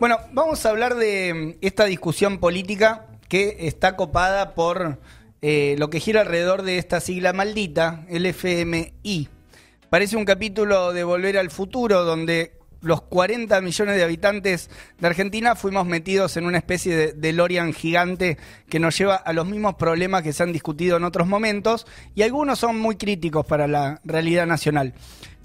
Bueno, vamos a hablar de mm, esta discusión política que está copada por eh, lo que gira alrededor de esta sigla maldita, el FMI. Parece un capítulo de Volver al Futuro donde los 40 millones de habitantes de Argentina fuimos metidos en una especie de DeLorean gigante que nos lleva a los mismos problemas que se han discutido en otros momentos y algunos son muy críticos para la realidad nacional.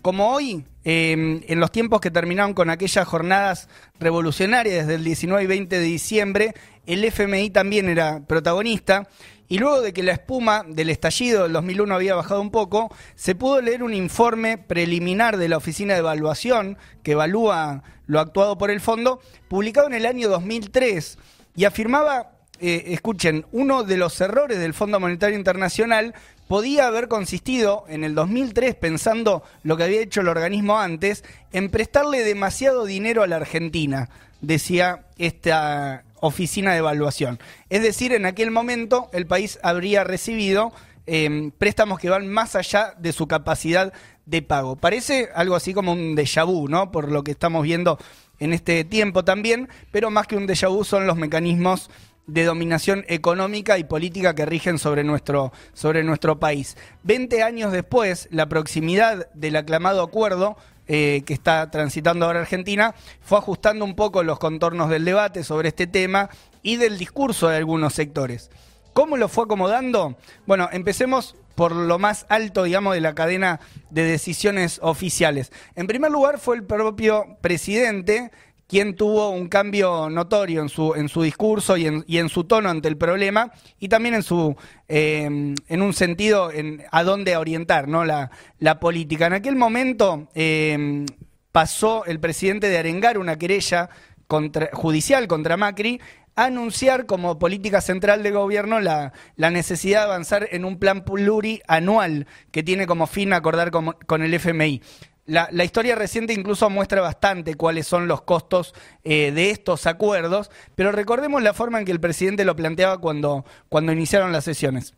Como hoy, em, en los tiempos que terminaron con aquellas jornadas revolucionarias desde el 19 y 20 de diciembre, el FMI también era protagonista. Y luego de que la espuma del estallido del 2001 había bajado un poco, se pudo leer un informe preliminar de la Oficina de Evaluación, que evalúa lo actuado por el fondo, publicado en el año 2003, y afirmaba eh, escuchen, uno de los errores del Fondo Monetario Internacional podía haber consistido en el 2003, pensando lo que había hecho el organismo antes, en prestarle demasiado dinero a la Argentina, decía esta oficina de evaluación. Es decir, en aquel momento el país habría recibido em, préstamos que van más allá de su capacidad de pago. Parece algo así como un déjà vu, ¿no? Por lo que estamos viendo en este tiempo también, pero más que un déjà vu son los mecanismos de dominación económica y política que rigen sobre nuestro, sobre nuestro país. Veinte años después, la proximidad del aclamado acuerdo eh, que está transitando ahora Argentina fue ajustando un poco los contornos del debate sobre este tema y del discurso de algunos sectores. ¿Cómo lo fue acomodando? Bueno, empecemos por lo más alto, digamos, de la cadena de decisiones oficiales. En primer lugar fue el propio presidente quien tuvo un cambio notorio en su, en su discurso y en, y en su tono ante el problema y también en, su, em, en un sentido en a dónde orientar ¿no? la, la política. En aquel momento em, pasó el presidente de arengar una querella contra, judicial contra Macri a anunciar como política central de gobierno la, la, necesidad de avanzar en un plan plurianual que tiene como fin acordar con, con el FMI. La, historia reciente incluso muestra bastante cuáles son los costos eh, de estos acuerdos, pero recordemos la forma en que el presidente lo planteaba cuando, cuando iniciaron las sesiones.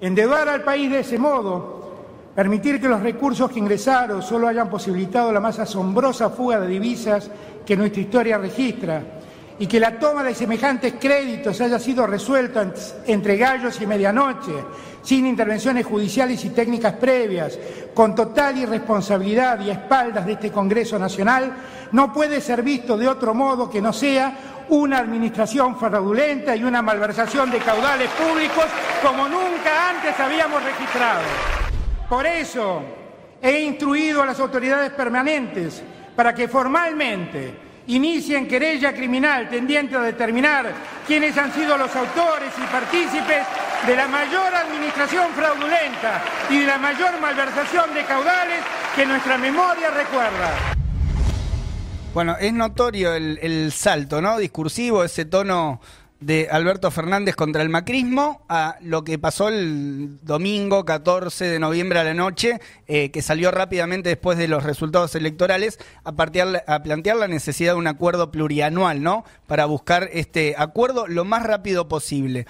Endeudar al país de ese modo, permitir que los recursos que ingresaron solo hayan posibilitado la más asombrosa fuga de divisas que nuestra historia registra, y que la toma de semejantes créditos haya sido resuelta entre gallos y medianoche, sin intervenciones judiciales y técnicas previas, con total irresponsabilidad y a espaldas de este Congreso Nacional, no puede ser visto de otro modo que no sea una administración fraudulenta y una malversación de caudales públicos como nunca antes habíamos registrado. Por eso he instruido a las autoridades permanentes para que formalmente inicien querella criminal tendiente a determinar quiénes han sido los autores y partícipes de la mayor administración fraudulenta y de la mayor malversación de caudales que nuestra memoria recuerda. Bueno, es notorio el, el salto, ¿no? Discursivo, ese tono de Alberto Fernández contra el macrismo a lo que pasó el domingo 14 de noviembre a la noche, eh, que salió rápidamente después de los resultados electorales, a, a plantear la necesidad de un acuerdo plurianual, ¿no? Para buscar este acuerdo lo más rápido posible.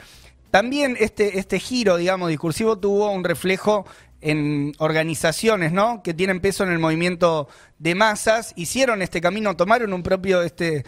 También este, este giro, digamos, discursivo tuvo un reflejo en organizaciones, ¿no? Que tienen peso en el movimiento de masas, hicieron este camino, tomaron un propio este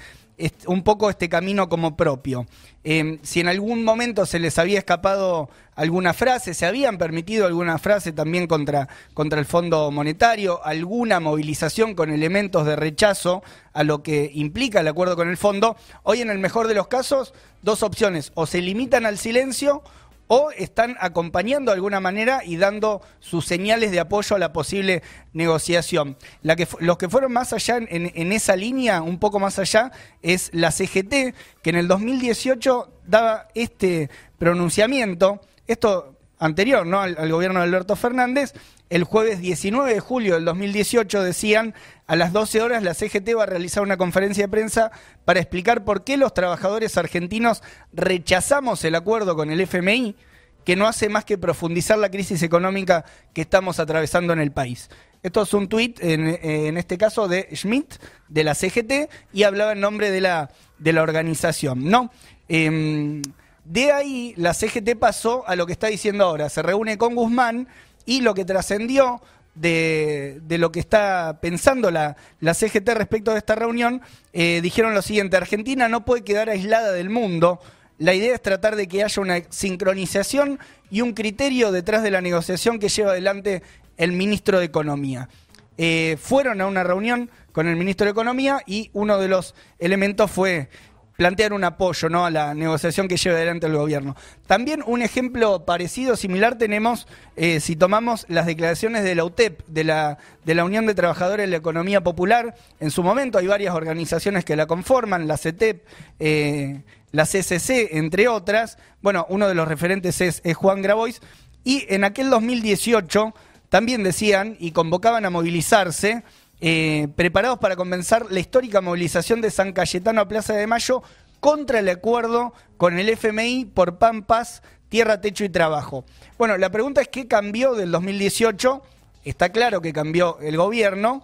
un poco este camino como propio. Em, si en algún momento se les había escapado alguna frase, se habían permitido alguna frase también contra, contra el Fondo Monetario, alguna movilización con elementos de rechazo a lo que implica el acuerdo con el fondo, hoy en el mejor de los casos, dos opciones, o se limitan al silencio o están acompañando de alguna manera y dando sus señales de apoyo a la posible negociación. Los que fueron más allá en, en, esa línea, un poco más allá, es la CGT, que en el 2018 daba este pronunciamiento, esto anterior ¿no? al, gobierno de Alberto Fernández, el jueves 19 de julio del 2018 decían, a las 12 horas la CGT va a realizar una conferencia de prensa para explicar por qué los trabajadores argentinos rechazamos el acuerdo con el FMI, que no hace más que profundizar la crisis económica que estamos atravesando en el país. Esto es un tuit, en, este caso, de Schmidt, de la CGT, y hablaba en nombre de la, de la organización. ¿no? Em, de ahí la CGT pasó a lo que está diciendo ahora. Se reúne con Guzmán y lo que trascendió de, lo que está pensando la, la, CGT respecto de esta reunión, eh, dijeron lo siguiente, Argentina no puede quedar aislada del mundo, la idea es tratar de que haya una sincronización y un criterio detrás de la negociación que lleva adelante el ministro de Economía. Eh, fueron a una reunión con el ministro de Economía y uno de los elementos fue plantear un apoyo ¿no? a la negociación que lleva adelante el gobierno. También un ejemplo parecido, similar, tenemos eh, si tomamos las declaraciones de la UTEP, de la, Unión de Trabajadores de la Economía Popular. En su momento hay varias organizaciones que la conforman, la CETEP, eh, la CCC, entre otras. Bueno, uno de los referentes es, Juan Grabois. Y en aquel 2018 también decían y convocaban a movilizarse eh, preparados para comenzar la histórica movilización de San Cayetano a Plaza de Mayo contra el acuerdo con el FMI por Pampas, Tierra, Techo y Trabajo. Bueno, la pregunta es qué cambió del 2018. Está claro que cambió el gobierno,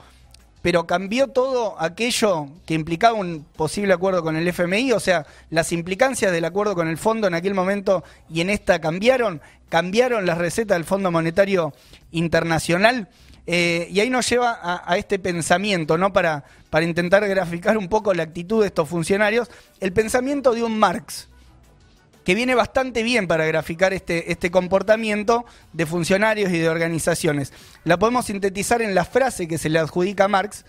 pero cambió todo aquello que implicaba un posible acuerdo con el FMI, o sea, las implicancias del acuerdo con el fondo en aquel momento y en esta cambiaron, cambiaron las recetas del Fondo Monetario Internacional. Eh, y ahí nos lleva a, este pensamiento, ¿no? Para, para intentar graficar un poco la actitud de estos funcionarios, el pensamiento de un Marx, que viene bastante bien para graficar este, este comportamiento de funcionarios y de organizaciones. La podemos sintetizar en la frase que se le adjudica a Marx,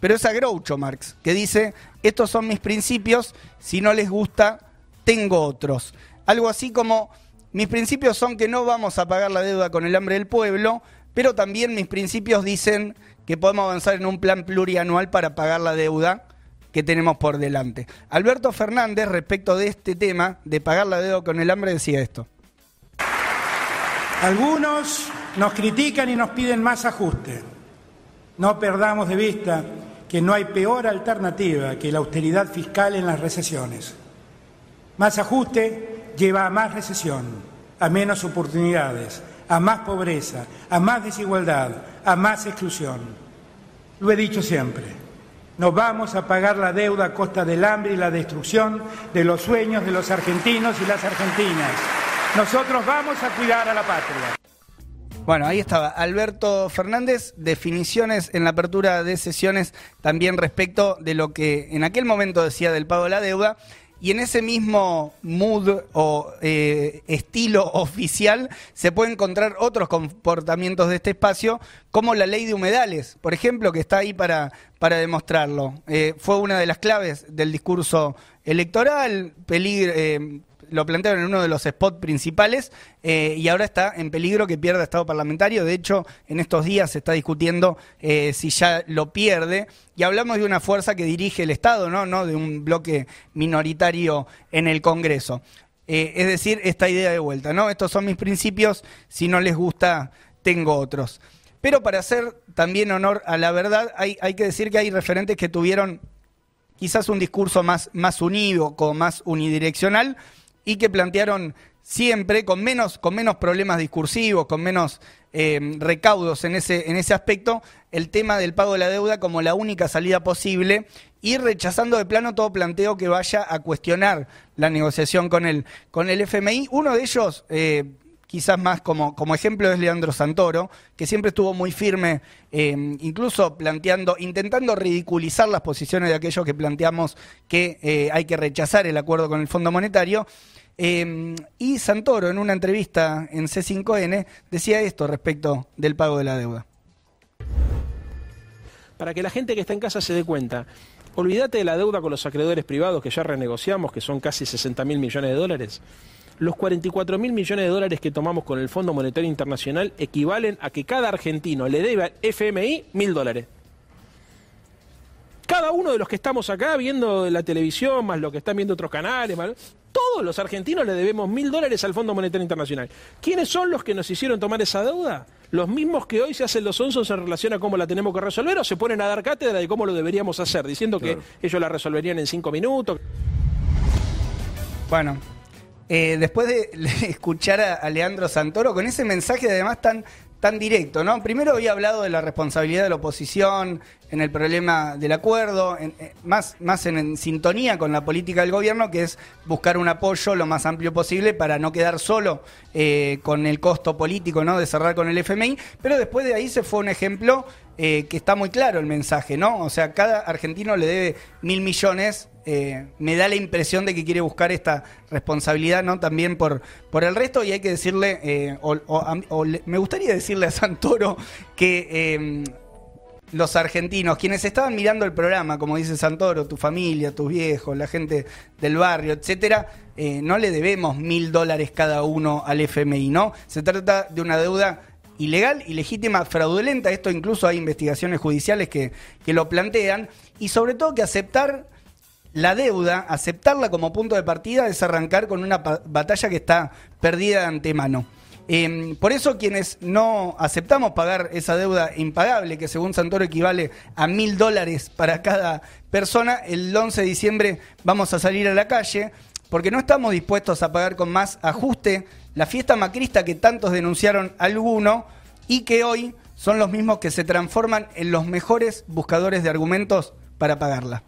pero es a Groucho Marx, que dice, estos son mis principios, si no les gusta, tengo otros. Algo así como, mis principios son que no vamos a pagar la deuda con el hambre del pueblo, pero también mis principios dicen que podemos avanzar en un plan plurianual para pagar la deuda que tenemos por delante. Alberto Fernández, respecto de este tema de pagar la deuda con el hambre, decía esto. Algunos nos critican y nos piden más ajuste. No perdamos de vista que no hay peor alternativa que la austeridad fiscal en las recesiones. Más ajuste lleva a más recesión, a menos oportunidades, a más pobreza, a más desigualdad, a más exclusión. Lo he dicho siempre, no vamos a pagar la deuda a costa del hambre y la destrucción de los sueños de los argentinos y las argentinas. Nosotros vamos a cuidar a la patria. Bueno, ahí estaba Alberto Fernández, definiciones en la apertura de sesiones también respecto de lo que en aquel momento decía del pago de la deuda y en ese mismo mood o eh, estilo oficial se pueden encontrar otros comportamientos de este espacio, como la ley de humedales, por ejemplo, que está ahí para, para demostrarlo. Eh, fue una de las claves del discurso electoral, peligro, eh, lo plantearon en uno de los spots principales eh, y ahora está en peligro que pierda estado parlamentario. De hecho, en estos días se está discutiendo eh, si ya lo pierde. Y hablamos de una fuerza que dirige el Estado, ¿no? no de un bloque minoritario en el Congreso. Eh, es decir, esta idea de vuelta, ¿no? Estos son mis principios, si no les gusta, tengo otros. Pero para hacer también honor a la verdad, hay, hay que decir que hay referentes que tuvieron quizás un discurso más, más unívoco, más unidireccional, y que plantearon siempre con menos, con menos problemas discursivos, con menos eh, recaudos en ese, en ese aspecto, el tema del pago de la deuda como la única salida posible y rechazando de plano todo planteo que vaya a cuestionar la negociación con el, con el FMI. Uno de ellos, eh, quizás más como, ejemplo, es Leandro Santoro, que siempre estuvo muy firme, eh, incluso planteando, intentando ridiculizar las posiciones de aquellos que planteamos que hay que rechazar el acuerdo con el Fondo Monetario. Em, y Santoro, en una entrevista en C5N, decía esto respecto del pago de la deuda. Para que la gente que está en casa se dé cuenta, olvídate de la deuda con los acreedores privados que ya renegociamos, que son casi 60 mil millones de dólares. Los 44 mil millones de dólares que tomamos con el Fondo Monetario Internacional equivalen a que cada argentino le debe al FMI mil dólares cada uno de los que estamos acá viendo la televisión, más lo que están viendo otros canales, todos los argentinos le debemos mil dólares al Fondo Monetario Internacional. ¿Quiénes son los que nos hicieron tomar esa deuda? ¿Los mismos que hoy se hacen los onzos en relación a cómo la tenemos que resolver o se ponen a dar cátedra de cómo lo deberíamos hacer, diciendo que ellos la resolverían en cinco minutos? Bueno, eh, después de escuchar a, Leandro Santoro con ese mensaje además tan tan directo, ¿no? Primero había hablado de la responsabilidad de la oposición en el problema del acuerdo, eh, más, más en, sintonía con la política del gobierno, que es buscar un apoyo lo más amplio posible para no quedar solo eh, con el costo político, ¿no? De cerrar con el FMI, pero después de ahí se fue un ejemplo eh, que está muy claro el mensaje, ¿no? O sea, cada argentino le debe mil millones eh, me da la impresión de que quiere buscar esta responsabilidad no también por, por el resto y hay que decirle eh, o, me gustaría decirle a Santoro que em, los argentinos quienes estaban mirando el programa como dice Santoro tu familia tus viejos la gente del barrio etcétera no le debemos mil dólares cada uno al FMI no se trata de una deuda ilegal, ilegítima, fraudulenta. Esto incluso hay investigaciones judiciales que, que, lo plantean. Y sobre todo que aceptar la deuda, aceptarla como punto de partida es arrancar con una batalla que está perdida de antemano. Em, por eso quienes no aceptamos pagar esa deuda impagable, que según Santoro equivale a mil dólares para cada persona, el 11 de diciembre vamos a salir a la calle, porque no estamos dispuestos a pagar con más ajuste la fiesta macrista que tantos denunciaron alguno y que hoy son los mismos que se transforman en los mejores buscadores de argumentos para pagarla.